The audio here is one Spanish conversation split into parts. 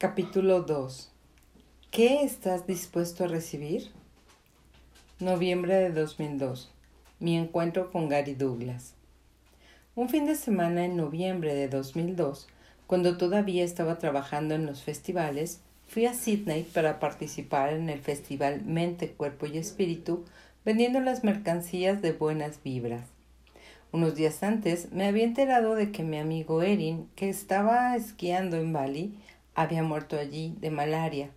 Capítulo 2 ¿Qué estás dispuesto a recibir? Noviembre de 2002 Mi encuentro con Gary Douglas Un fin de semana en noviembre de 2002, cuando todavía estaba trabajando en los festivales, fui a Sydney para participar en el festival Mente, Cuerpo y Espíritu, vendiendo las mercancías de buenas vibras. Unos días antes me había enterado de que mi amigo Erin, que estaba esquiando en Bali, había muerto allí de malaria.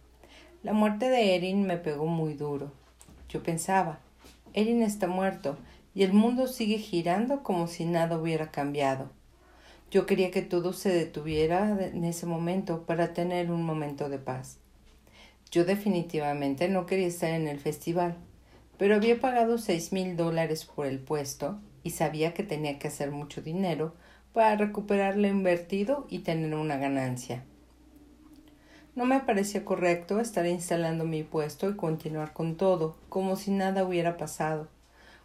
La muerte de Erin me pegó muy duro. Yo pensaba, Erin está muerto y el mundo sigue girando como si nada hubiera cambiado. Yo quería que todo se detuviera en ese momento para tener un momento de paz. Yo definitivamente no quería estar en el festival, pero había pagado seis mil dólares por el puesto y sabía que tenía que hacer mucho dinero para recuperar lo invertido y tener una ganancia. No me parecía correcto estar instalando mi puesto y continuar con todo, como si nada hubiera pasado,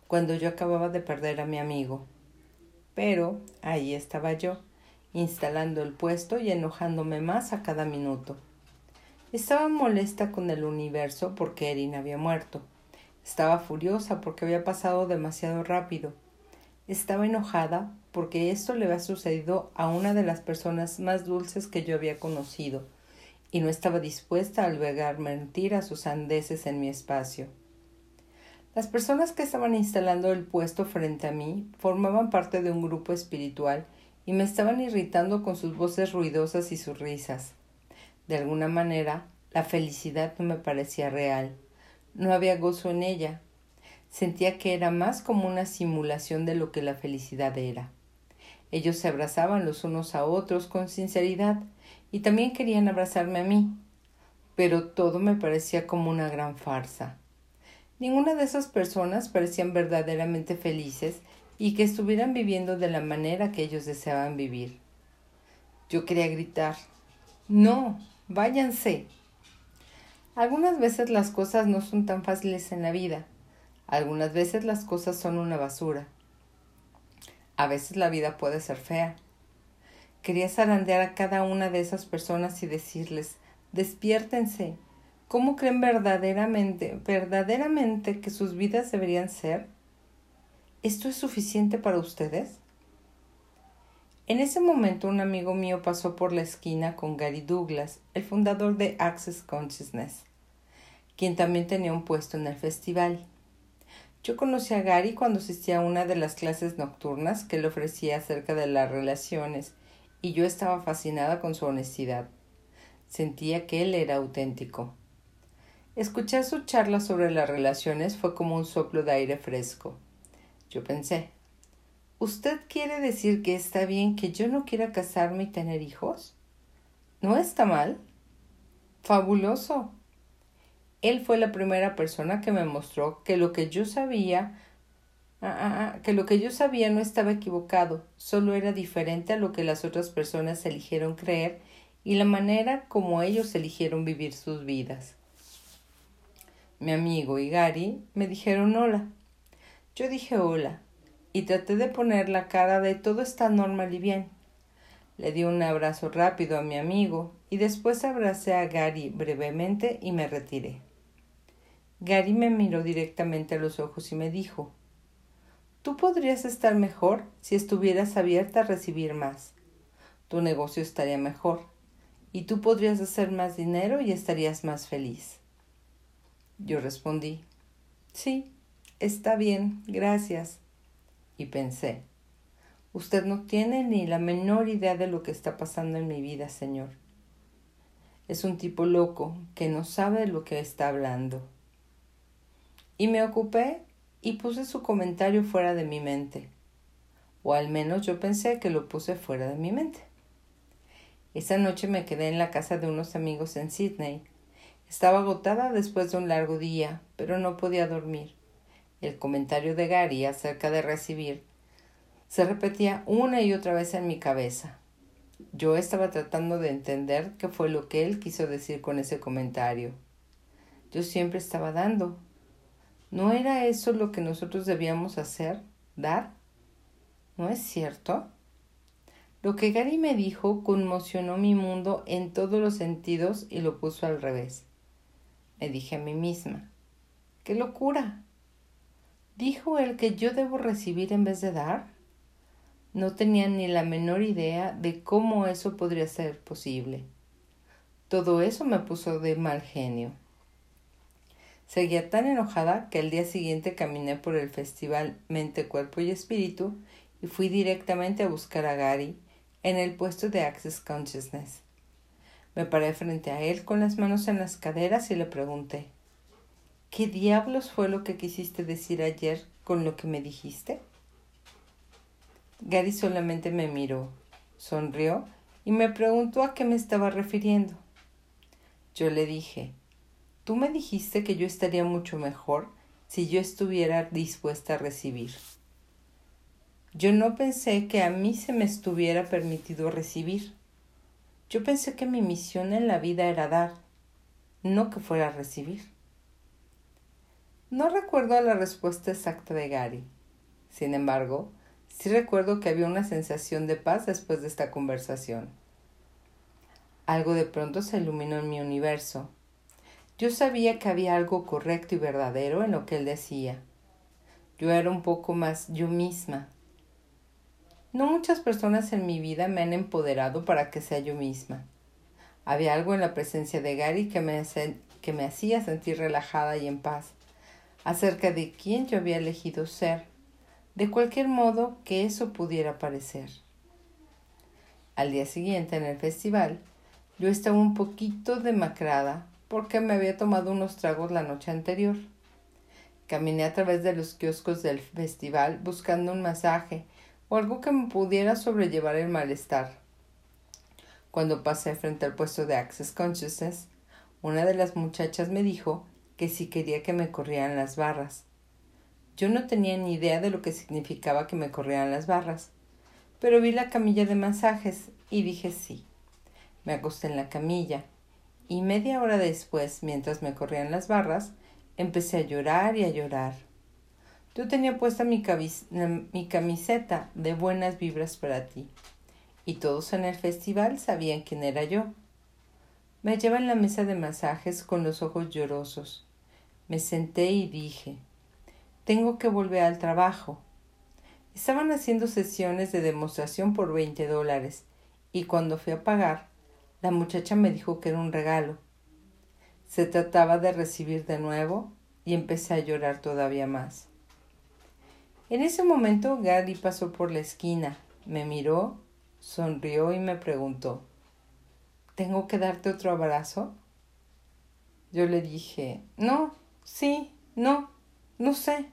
cuando yo acababa de perder a mi amigo. Pero ahí estaba yo, instalando el puesto y enojándome más a cada minuto. Estaba molesta con el universo porque Erin había muerto. Estaba furiosa porque había pasado demasiado rápido estaba enojada porque esto le había sucedido a una de las personas más dulces que yo había conocido, y no estaba dispuesta a albergar mentiras sus sandeces en mi espacio. Las personas que estaban instalando el puesto frente a mí formaban parte de un grupo espiritual y me estaban irritando con sus voces ruidosas y sus risas. De alguna manera, la felicidad no me parecía real. No había gozo en ella, Sentía que era más como una simulación de lo que la felicidad era. Ellos se abrazaban los unos a otros con sinceridad y también querían abrazarme a mí, pero todo me parecía como una gran farsa. Ninguna de esas personas parecían verdaderamente felices y que estuvieran viviendo de la manera que ellos deseaban vivir. Yo quería gritar No, váyanse. Algunas veces las cosas no son tan fáciles en la vida algunas veces las cosas son una basura. A veces la vida puede ser fea. Quería zarandear a cada una de esas personas y decirles, despiértense. ¿Cómo creen verdaderamente, verdaderamente que sus vidas deberían ser? ¿Esto es suficiente para ustedes? En ese momento un amigo mío pasó por la esquina con Gary Douglas, el fundador de Access Consciousness, quien también tenía un puesto en el festival. Yo conocí a Gary cuando asistía a una de las clases nocturnas que le ofrecía acerca de las relaciones, y yo estaba fascinada con su honestidad. Sentía que él era auténtico. Escuchar su charla sobre las relaciones fue como un soplo de aire fresco. Yo pensé, ¿Usted quiere decir que está bien que yo no quiera casarme y tener hijos? ¿No está mal? Fabuloso. Él fue la primera persona que me mostró que lo que yo sabía ah, ah, ah, que lo que yo sabía no estaba equivocado, solo era diferente a lo que las otras personas eligieron creer y la manera como ellos eligieron vivir sus vidas. Mi amigo y Gary me dijeron hola. Yo dije hola y traté de poner la cara de todo está normal y bien. Le di un abrazo rápido a mi amigo y después abracé a Gary brevemente y me retiré. Gary me miró directamente a los ojos y me dijo Tú podrías estar mejor si estuvieras abierta a recibir más. Tu negocio estaría mejor y tú podrías hacer más dinero y estarías más feliz. Yo respondí Sí, está bien, gracias. Y pensé Usted no tiene ni la menor idea de lo que está pasando en mi vida, señor. Es un tipo loco que no sabe de lo que está hablando. Y me ocupé y puse su comentario fuera de mi mente. O al menos yo pensé que lo puse fuera de mi mente. Esa noche me quedé en la casa de unos amigos en Sydney. Estaba agotada después de un largo día, pero no podía dormir. El comentario de Gary acerca de recibir se repetía una y otra vez en mi cabeza. Yo estaba tratando de entender qué fue lo que él quiso decir con ese comentario. Yo siempre estaba dando, ¿No era eso lo que nosotros debíamos hacer? ¿Dar? ¿No es cierto? Lo que Gary me dijo conmocionó mi mundo en todos los sentidos y lo puso al revés. Me dije a mí misma, ¡qué locura! ¿Dijo él que yo debo recibir en vez de dar? No tenía ni la menor idea de cómo eso podría ser posible. Todo eso me puso de mal genio. Seguía tan enojada que al día siguiente caminé por el festival Mente, Cuerpo y Espíritu y fui directamente a buscar a Gary en el puesto de Access Consciousness. Me paré frente a él con las manos en las caderas y le pregunté ¿Qué diablos fue lo que quisiste decir ayer con lo que me dijiste? Gary solamente me miró, sonrió y me preguntó a qué me estaba refiriendo. Yo le dije, tú me dijiste que yo estaría mucho mejor si yo estuviera dispuesta a recibir. Yo no pensé que a mí se me estuviera permitido recibir. Yo pensé que mi misión en la vida era dar, no que fuera recibir. No recuerdo la respuesta exacta de Gary. Sin embargo, sí recuerdo que había una sensación de paz después de esta conversación. Algo de pronto se iluminó en mi universo. Yo sabía que había algo correcto y verdadero en lo que él decía. Yo era un poco más yo misma. No muchas personas en mi vida me han empoderado para que sea yo misma. Había algo en la presencia de Gary que me, hacía sentir relajada y en paz acerca de quién yo había elegido ser, de cualquier modo que eso pudiera parecer. Al día siguiente en el festival, yo estaba un poquito demacrada porque me había tomado unos tragos la noche anterior. Caminé a través de los kioscos del festival buscando un masaje o algo que me pudiera sobrellevar el malestar. Cuando pasé frente al puesto de Access Consciousness, una de las muchachas me dijo que si quería que me corrieran las barras. Yo no tenía ni idea de lo que significaba que me corrieran las barras, pero vi la camilla de masajes y dije sí. Me acosté en la camilla y media hora después, mientras me corrían las barras, empecé a llorar y a llorar. Yo tenía puesta mi, mi camiseta de buenas vibras para ti, y todos en el festival sabían quién era yo. Me en la mesa de masajes con los ojos llorosos. Me senté y dije, tengo que volver al trabajo. Estaban haciendo sesiones de demostración por veinte dólares y cuando fui a pagar, la muchacha me dijo que era un regalo. Se trataba de recibir de nuevo y empecé a llorar todavía más. En ese momento Gary pasó por la esquina, me miró, sonrió y me preguntó ¿Tengo que darte otro abrazo? Yo le dije No, Sí, no, no sé.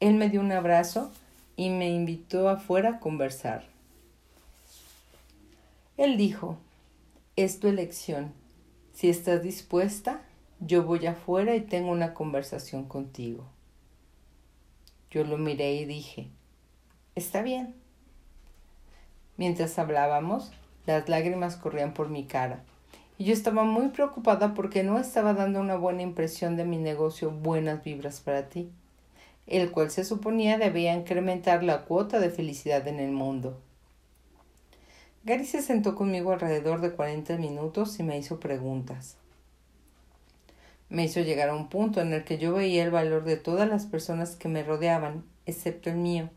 Él me dio un abrazo y me invitó afuera a conversar. Él dijo, es tu elección. Si estás dispuesta, yo voy afuera y tengo una conversación contigo. Yo lo miré y dije, está bien. Mientras hablábamos, las lágrimas corrían por mi cara y yo estaba muy preocupada porque no estaba dando una buena impresión de mi negocio Buenas Vibras para ti, el cual se suponía debía incrementar la cuota de felicidad en el mundo. Gary se sentó conmigo alrededor de cuarenta minutos y me hizo preguntas. Me hizo llegar a un punto en el que yo veía el valor de todas las personas que me rodeaban, excepto el mío.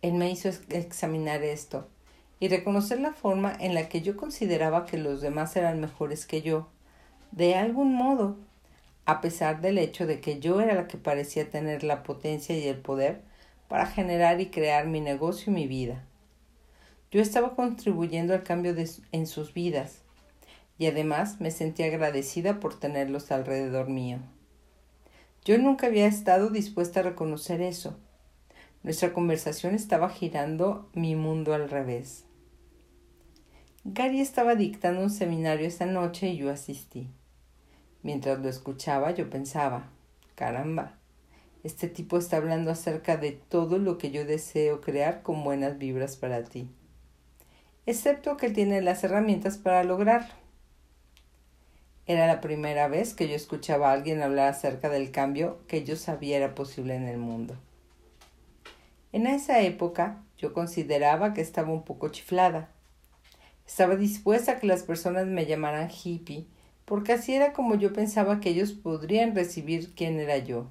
Él me hizo examinar esto y reconocer la forma en la que yo consideraba que los demás eran mejores que yo, de algún modo, a pesar del hecho de que yo era la que parecía tener la potencia y el poder para generar y crear mi negocio y mi vida. Yo estaba contribuyendo al cambio en sus vidas y además me sentía agradecida por tenerlos alrededor mío. Yo nunca había estado dispuesta a reconocer eso. Nuestra conversación estaba girando mi mundo al revés. Gary estaba dictando un seminario esa noche y yo asistí. Mientras lo escuchaba, yo pensaba, caramba, este tipo está hablando acerca de todo lo que yo deseo crear con buenas vibras para ti. Excepto que tiene las herramientas para lograrlo. Era la primera vez que yo escuchaba a alguien hablar acerca del cambio que yo sabía era posible en el mundo. En esa época yo consideraba que estaba un poco chiflada. Estaba dispuesta a que las personas me llamaran hippie, porque así era como yo pensaba que ellos podrían recibir quién era yo.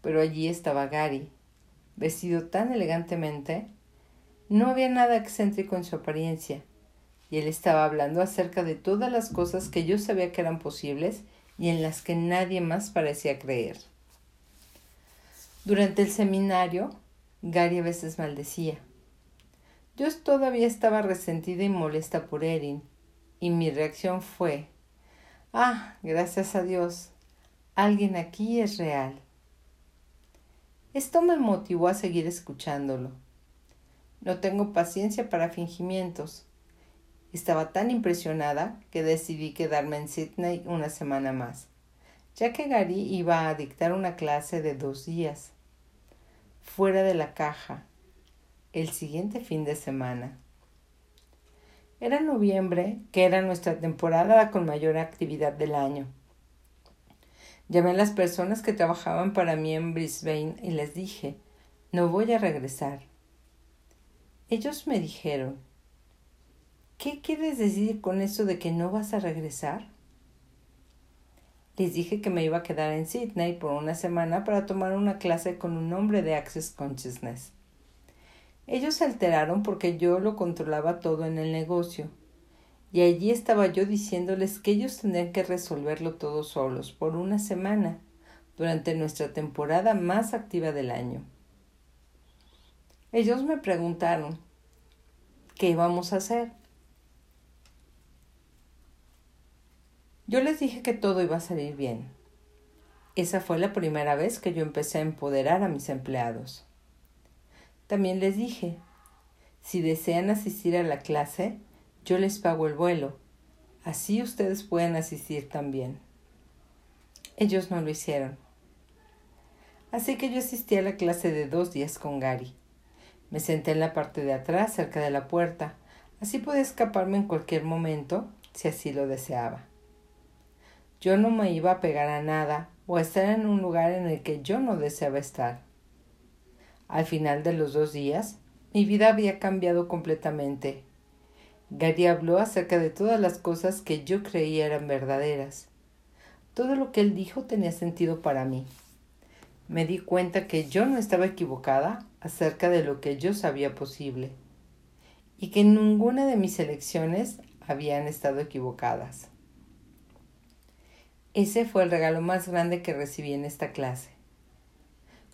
Pero allí estaba Gary, vestido tan elegantemente. No había nada excéntrico en su apariencia, y él estaba hablando acerca de todas las cosas que yo sabía que eran posibles y en las que nadie más parecía creer. Durante el seminario, Gary a veces maldecía. Yo todavía estaba resentida y molesta por Erin, y mi reacción fue Ah, gracias a Dios, alguien aquí es real. Esto me motivó a seguir escuchándolo. No tengo paciencia para fingimientos. Estaba tan impresionada que decidí quedarme en Sydney una semana más, ya que Gary iba a dictar una clase de dos días fuera de la caja el siguiente fin de semana. Era noviembre, que era nuestra temporada con mayor actividad del año. Llamé a las personas que trabajaban para mí en Brisbane y les dije, no voy a regresar. Ellos me dijeron, ¿qué quieres decir con eso de que no vas a regresar? Les dije que me iba a quedar en Sydney por una semana para tomar una clase con un hombre de Access Consciousness. Ellos se alteraron porque yo lo controlaba todo en el negocio. Y allí estaba yo diciéndoles que ellos tendrían que resolverlo todo solos por una semana, durante nuestra temporada más activa del año. Ellos me preguntaron qué íbamos a hacer. Yo les dije que todo iba a salir bien. Esa fue la primera vez que yo empecé a empoderar a mis empleados. También les dije, si desean asistir a la clase, yo les pago el vuelo. Así ustedes pueden asistir también. Ellos no lo hicieron. Así que yo asistí a la clase de dos días con Gary. Me senté en la parte de atrás, cerca de la puerta. Así pude escaparme en cualquier momento, si así lo deseaba. Yo no me iba a pegar a nada o a estar en un lugar en el que yo no deseaba estar. Al final de los dos días, mi vida había cambiado completamente. Gary habló acerca de todas las cosas que yo creía eran verdaderas. Todo lo que él dijo tenía sentido para mí. Me di cuenta que yo no estaba equivocada acerca de lo que yo sabía posible y que ninguna de mis elecciones habían estado equivocadas. Ese fue el regalo más grande que recibí en esta clase.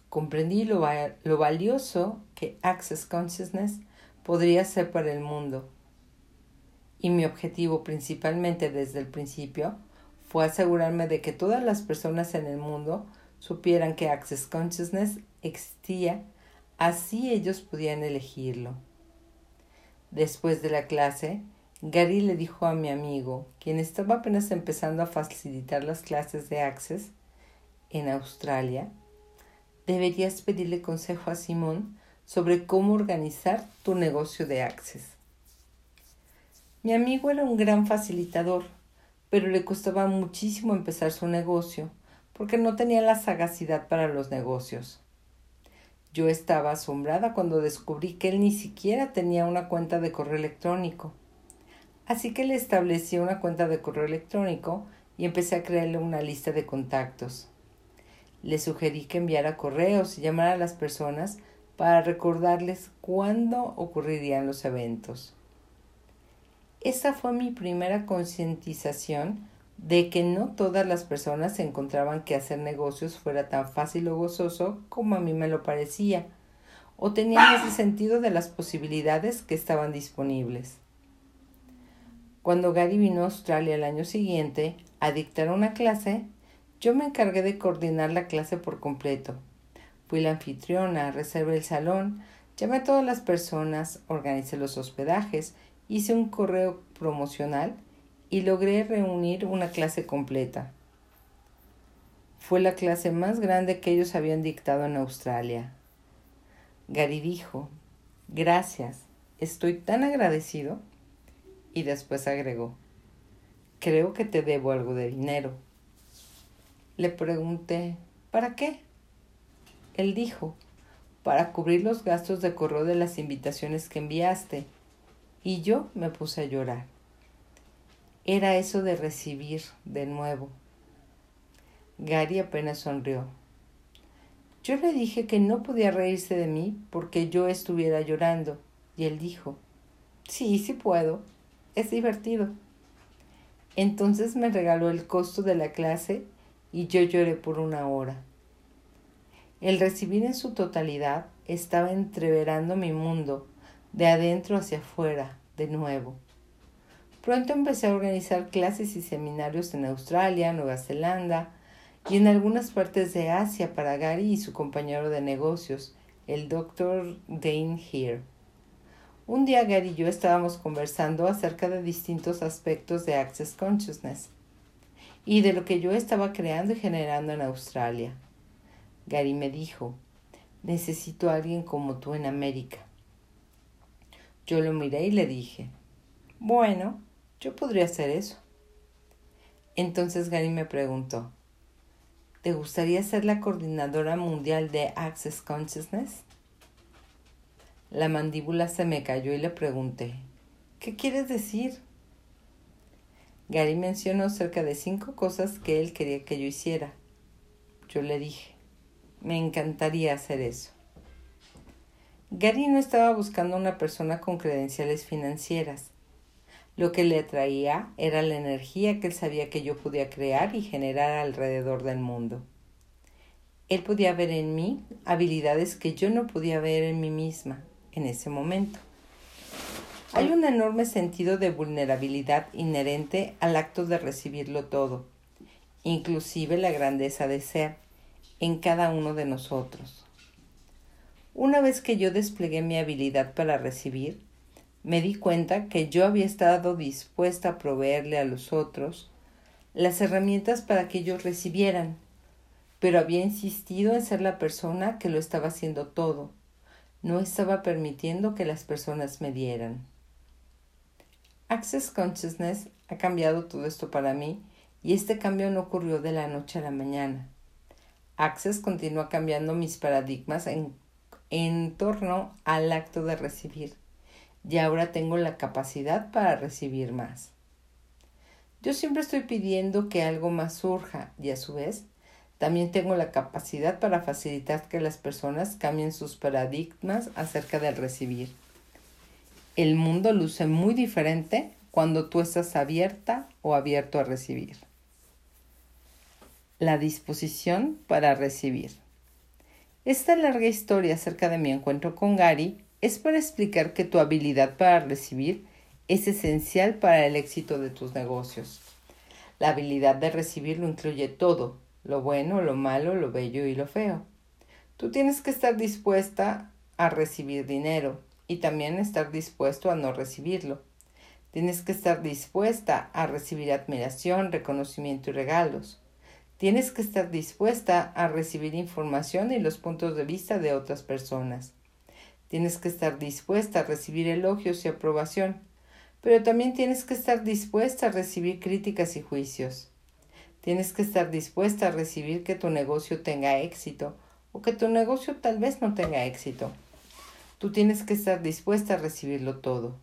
Comprendí lo, lo valioso que Access Consciousness podría ser para el mundo. Y mi objetivo principalmente desde el principio fue asegurarme de que todas las personas en el mundo supieran que Access Consciousness existía, así ellos podían elegirlo. Después de la clase, Gary le dijo a mi amigo, quien estaba apenas empezando a facilitar las clases de Access en Australia, deberías pedirle consejo a Simón sobre cómo organizar tu negocio de Access. Mi amigo era un gran facilitador, pero le costaba muchísimo empezar su negocio, porque no tenía la sagacidad para los negocios. Yo estaba asombrada cuando descubrí que él ni siquiera tenía una cuenta de correo electrónico Así que le establecí una cuenta de correo electrónico y empecé a crearle una lista de contactos. Le sugerí que enviara correos y llamara a las personas para recordarles cuándo ocurrirían los eventos. Esta fue mi primera concientización de que no todas las personas encontraban que hacer negocios fuera tan fácil o gozoso como a mí me lo parecía, o tenían ese sentido de las posibilidades que estaban disponibles. Cuando Gary vino a Australia el año siguiente a dictar una clase, yo me encargué de coordinar la clase por completo. Fui la anfitriona, reservé el salón, llamé a todas las personas, organicé los hospedajes, hice un correo promocional y logré reunir una clase completa. Fue la clase más grande que ellos habían dictado en Australia. Gary dijo, gracias, estoy tan agradecido y después agregó, creo que te debo algo de dinero. Le pregunté, ¿para qué? Él dijo, para cubrir los gastos de correo de las invitaciones que enviaste. Y yo me puse a llorar. Era eso de recibir de nuevo. Gary apenas sonrió. Yo le dije que no podía reírse de mí porque yo estuviera llorando, y él dijo, Sí, sí puedo. Es divertido. Entonces me regaló el costo de la clase y yo lloré por una hora. El recibir en su totalidad estaba entreverando mi mundo, de adentro hacia afuera, de nuevo. Pronto empecé a organizar clases y seminarios en Australia, Nueva Zelanda y en algunas partes de Asia para Gary y su compañero de negocios, el Dr. Dane Here. Un día Gary y yo estábamos conversando acerca de distintos aspectos de Access Consciousness y de lo que yo estaba creando y generando en Australia. Gary me dijo, necesito a alguien como tú en América. Yo lo miré y le dije, bueno, yo podría hacer eso. Entonces Gary me preguntó, ¿te gustaría ser la coordinadora mundial de Access Consciousness? La mandíbula se me cayó y le pregunté, ¿qué quieres decir? Gary mencionó cerca de cinco cosas que él quería que yo hiciera. Yo le dije, me encantaría hacer eso. Gary no estaba buscando una persona con credenciales financieras. Lo que le atraía era la energía que él sabía que yo podía crear y generar alrededor del mundo. Él podía ver en mí habilidades que yo no podía ver en mí misma en ese momento. Hay un enorme sentido de vulnerabilidad inherente al acto de recibirlo todo, inclusive la grandeza de ser, en cada uno de nosotros. Una vez que yo desplegué mi habilidad para recibir, me di cuenta que yo había estado dispuesta a proveerle a los otros las herramientas para que ellos recibieran, pero había insistido en ser la persona que lo estaba haciendo todo, no estaba permitiendo que las personas me dieran. Access Consciousness ha cambiado todo esto para mí y este cambio no ocurrió de la noche a la mañana. Access continúa cambiando mis paradigmas en, en torno al acto de recibir y ahora tengo la capacidad para recibir más. Yo siempre estoy pidiendo que algo más surja y a su vez también tengo la capacidad para facilitar que las personas cambien sus paradigmas acerca del recibir. El mundo luce muy diferente cuando tú estás abierta o abierto a recibir. La disposición para recibir. Esta larga historia acerca de mi encuentro con Gary es para explicar que tu habilidad para recibir es esencial para el éxito de tus negocios. La habilidad de recibir lo incluye todo, lo bueno, lo malo, lo bello y lo feo. Tú tienes que estar dispuesta a recibir dinero y también estar dispuesto a no recibirlo. Tienes que estar dispuesta a recibir admiración, reconocimiento y regalos. Tienes que estar dispuesta a recibir información y los puntos de vista de otras personas. Tienes que estar dispuesta a recibir elogios y aprobación, pero también tienes que estar dispuesta a recibir críticas y juicios. Tienes que estar dispuesta a recibir que tu negocio tenga éxito o que tu negocio tal vez no tenga éxito. Tú tienes que estar dispuesta a recibirlo todo,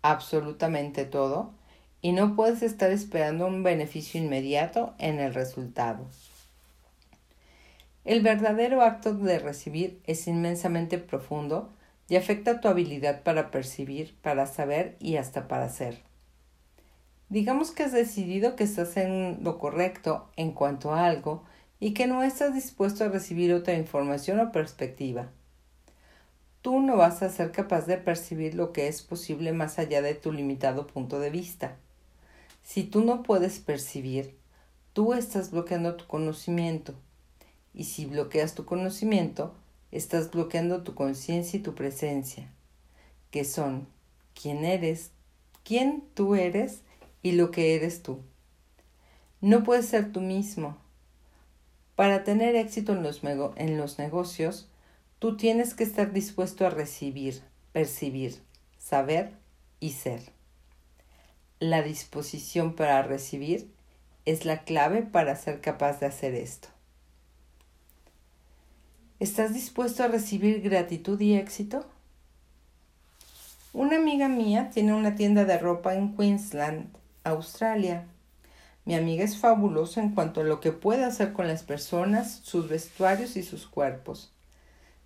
absolutamente todo, y no puedes estar esperando un beneficio inmediato en el resultado. El verdadero acto de recibir es inmensamente profundo y afecta tu habilidad para percibir, para saber y hasta para ser. Digamos que has decidido que estás en lo correcto en cuanto a algo y que no estás dispuesto a recibir otra información o perspectiva. Tú no vas a ser capaz de percibir lo que es posible más allá de tu limitado punto de vista. Si tú no puedes percibir, tú estás bloqueando tu conocimiento. Y si bloqueas tu conocimiento, estás bloqueando tu conciencia y tu presencia, que son quién eres, quién tú eres y lo que eres tú. No puedes ser tú mismo. Para tener éxito en los, en los negocios, tú tienes que estar dispuesto a recibir, percibir, saber y ser. La disposición para recibir es la clave para ser capaz de hacer esto. ¿Estás dispuesto a recibir gratitud y éxito? Una amiga mía tiene una tienda de ropa en Queensland, Australia. Mi amiga es fabulosa en cuanto a lo que puede hacer con las personas, sus vestuarios y sus cuerpos.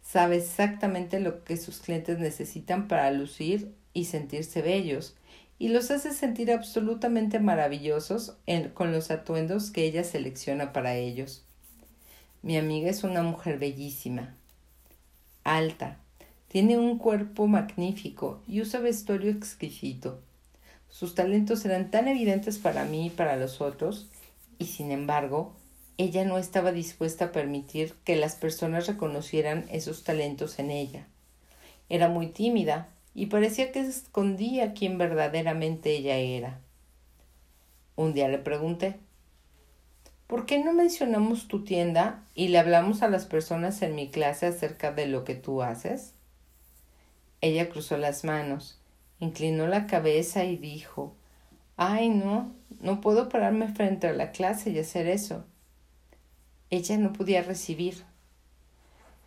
Sabe exactamente lo que sus clientes necesitan para lucir y sentirse bellos, y los hace sentir absolutamente maravillosos con los atuendos que ella selecciona para ellos. Mi amiga es una mujer bellísima, alta, tiene un cuerpo magnífico y usa vestuario exquisito. Sus talentos eran tan evidentes para mí y para los otros, y sin embargo, ella no estaba dispuesta a permitir que las personas reconocieran esos talentos en ella. Era muy tímida y parecía que escondía quién verdaderamente ella era. Un día le pregunté ¿Por qué no mencionamos tu tienda y le hablamos a las personas en mi clase acerca de lo que tú haces? Ella cruzó las manos, inclinó la cabeza y dijo Ay, no, no puedo pararme frente a la clase y hacer eso. Ella no podía recibir.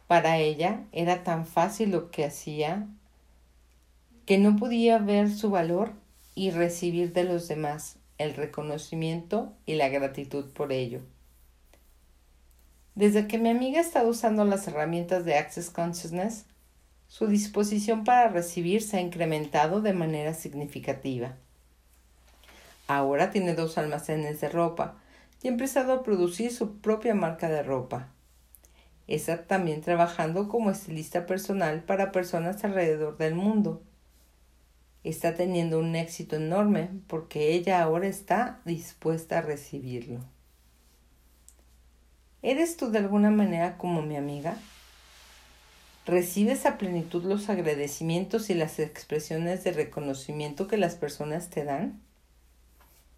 Para ella era tan fácil lo que hacía que no podía ver su valor y recibir de los demás el reconocimiento y la gratitud por ello. Desde que mi amiga está usando las herramientas de Access Consciousness, su disposición para recibir se ha incrementado de manera significativa. Ahora tiene dos almacenes de ropa y ha empezado a producir su propia marca de ropa. Está también trabajando como estilista personal para personas alrededor del mundo está teniendo un éxito enorme porque ella ahora está dispuesta a recibirlo. ¿Eres tú de alguna manera como mi amiga? ¿Recibes a plenitud los agradecimientos y las expresiones de reconocimiento que las personas te dan?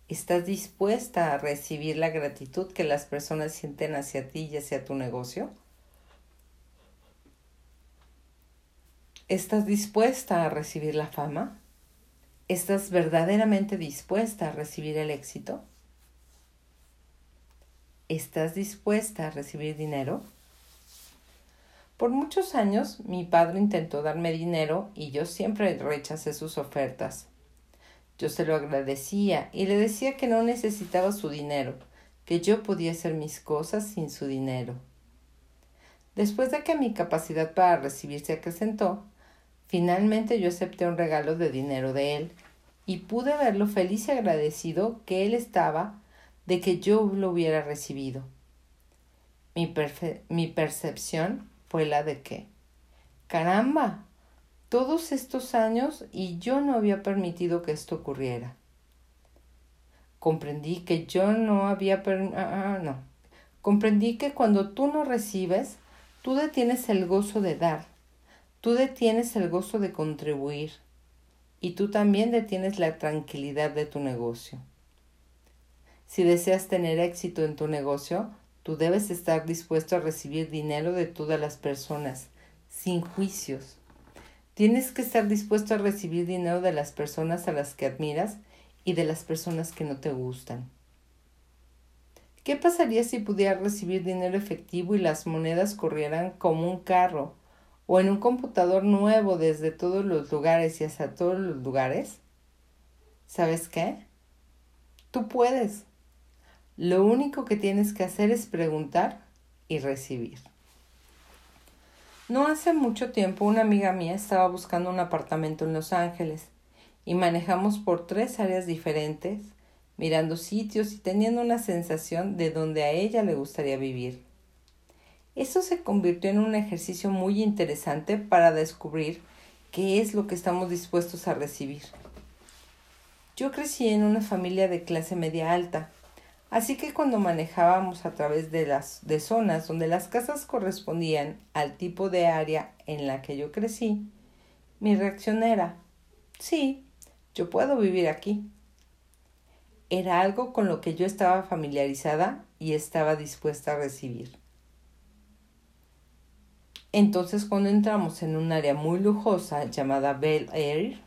¿Estás dispuesta a recibir la gratitud que las personas sienten hacia ti y hacia tu negocio? ¿Estás dispuesta a recibir la fama? ¿Estás verdaderamente dispuesta a recibir el éxito? ¿Estás dispuesta a recibir dinero? Por muchos años mi padre intentó darme dinero y yo siempre rechacé sus ofertas. Yo se lo agradecía y le decía que no necesitaba su dinero, que yo podía hacer mis cosas sin su dinero. Después de que mi capacidad para recibir se acrecentó, Finalmente yo acepté un regalo de dinero de él y pude verlo feliz y agradecido que él estaba de que yo lo hubiera recibido. Mi, mi percepción fue la de que, caramba, todos estos años y yo no había permitido que esto ocurriera. Comprendí que yo no había... Ah, ah, no. Comprendí que cuando tú no recibes, tú detienes el gozo de dar Tú detienes el gozo de contribuir y tú también detienes la tranquilidad de tu negocio. Si deseas tener éxito en tu negocio, tú debes estar dispuesto a recibir dinero de todas las personas, sin juicios. Tienes que estar dispuesto a recibir dinero de las personas a las que admiras y de las personas que no te gustan. ¿Qué pasaría si pudieras recibir dinero efectivo y las monedas corrieran como un carro o en un computador nuevo desde todos los lugares y hasta todos los lugares, ¿sabes qué? Tú puedes. Lo único que tienes que hacer es preguntar y recibir. No hace mucho tiempo una amiga mía estaba buscando un apartamento en Los Ángeles y manejamos por tres áreas diferentes, mirando sitios y teniendo una sensación de donde a ella le gustaría vivir. Esto se convirtió en un ejercicio muy interesante para descubrir qué es lo que estamos dispuestos a recibir. Yo crecí en una familia de clase media alta, así que cuando manejábamos a través de las de zonas donde las casas correspondían al tipo de área en la que yo crecí, mi reacción era sí, yo puedo vivir aquí. Era algo con lo que yo estaba familiarizada y estaba dispuesta a recibir. Entonces cuando entramos en un área muy lujosa llamada Bel Air,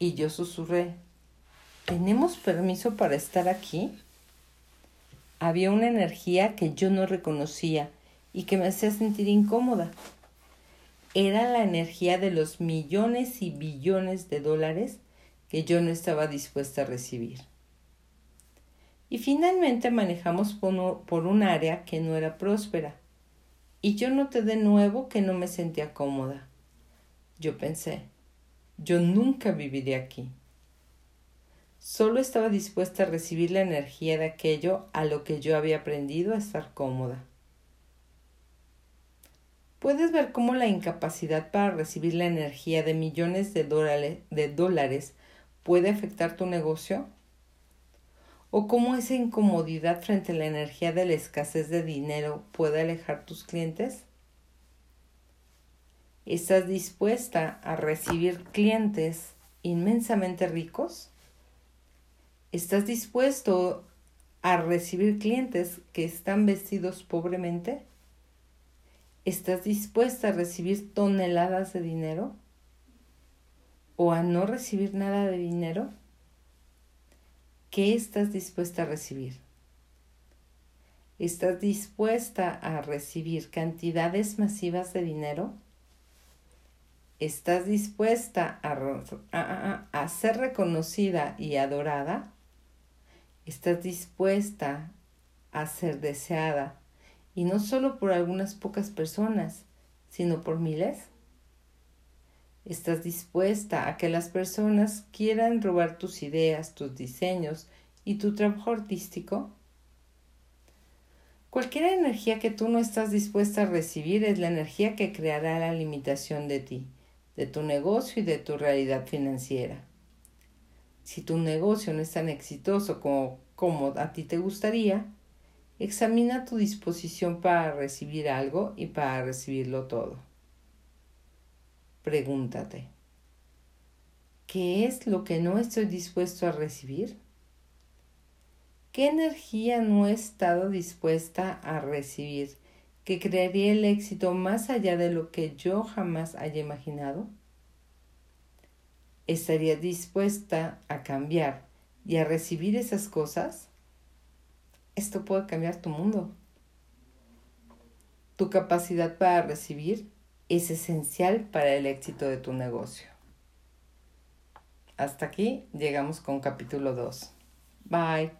y yo susurré, ¿tenemos permiso para estar aquí? Había una energía que yo no reconocía y que me hacía sentir incómoda. Era la energía de los millones y billones de dólares que yo no estaba dispuesta a recibir. Y finalmente manejamos por un área que no era próspera. Y yo noté de nuevo que no me sentía cómoda. Yo pensé, yo nunca viviré aquí. Solo estaba dispuesta a recibir la energía de aquello a lo que yo había aprendido a estar cómoda. Puedes ver cómo la incapacidad para recibir la energía de millones de dólares, puede afectar tu negocio? ¿O cómo esa incomodidad frente a la energía de la escasez de dinero puede alejar tus clientes? ¿Estás dispuesta a recibir clientes inmensamente ricos? ¿Estás dispuesto a recibir clientes que están vestidos pobremente? ¿Estás dispuesta a recibir toneladas de dinero? ¿O a no recibir nada de dinero? ¿Qué estás dispuesta a recibir? ¿Estás dispuesta a recibir cantidades masivas de dinero? ¿Estás dispuesta a, ser reconocida y adorada? ¿Estás dispuesta a ser deseada y no solo por algunas pocas personas, sino por miles? ¿Estás dispuesta a que las personas quieran robar tus ideas, tus diseños y tu trabajo artístico? Cualquier energía que tú no estás dispuesta a recibir es la energía que creará la limitación de ti, de tu negocio y de tu realidad financiera. Si tu negocio no es tan exitoso como, como a ti te gustaría, Examina tu disposición para recibir algo y para recibirlo todo. Pregúntate, ¿qué es lo que no estoy dispuesto a recibir? ¿Qué energía no he estado dispuesta a recibir que crearía el éxito más allá de lo que yo jamás haya imaginado? ¿Estaría dispuesta a cambiar y a recibir esas cosas? esto puede cambiar tu mundo. Tu capacidad para recibir es esencial para el éxito de tu negocio. Hasta aquí llegamos con capítulo 2. Bye.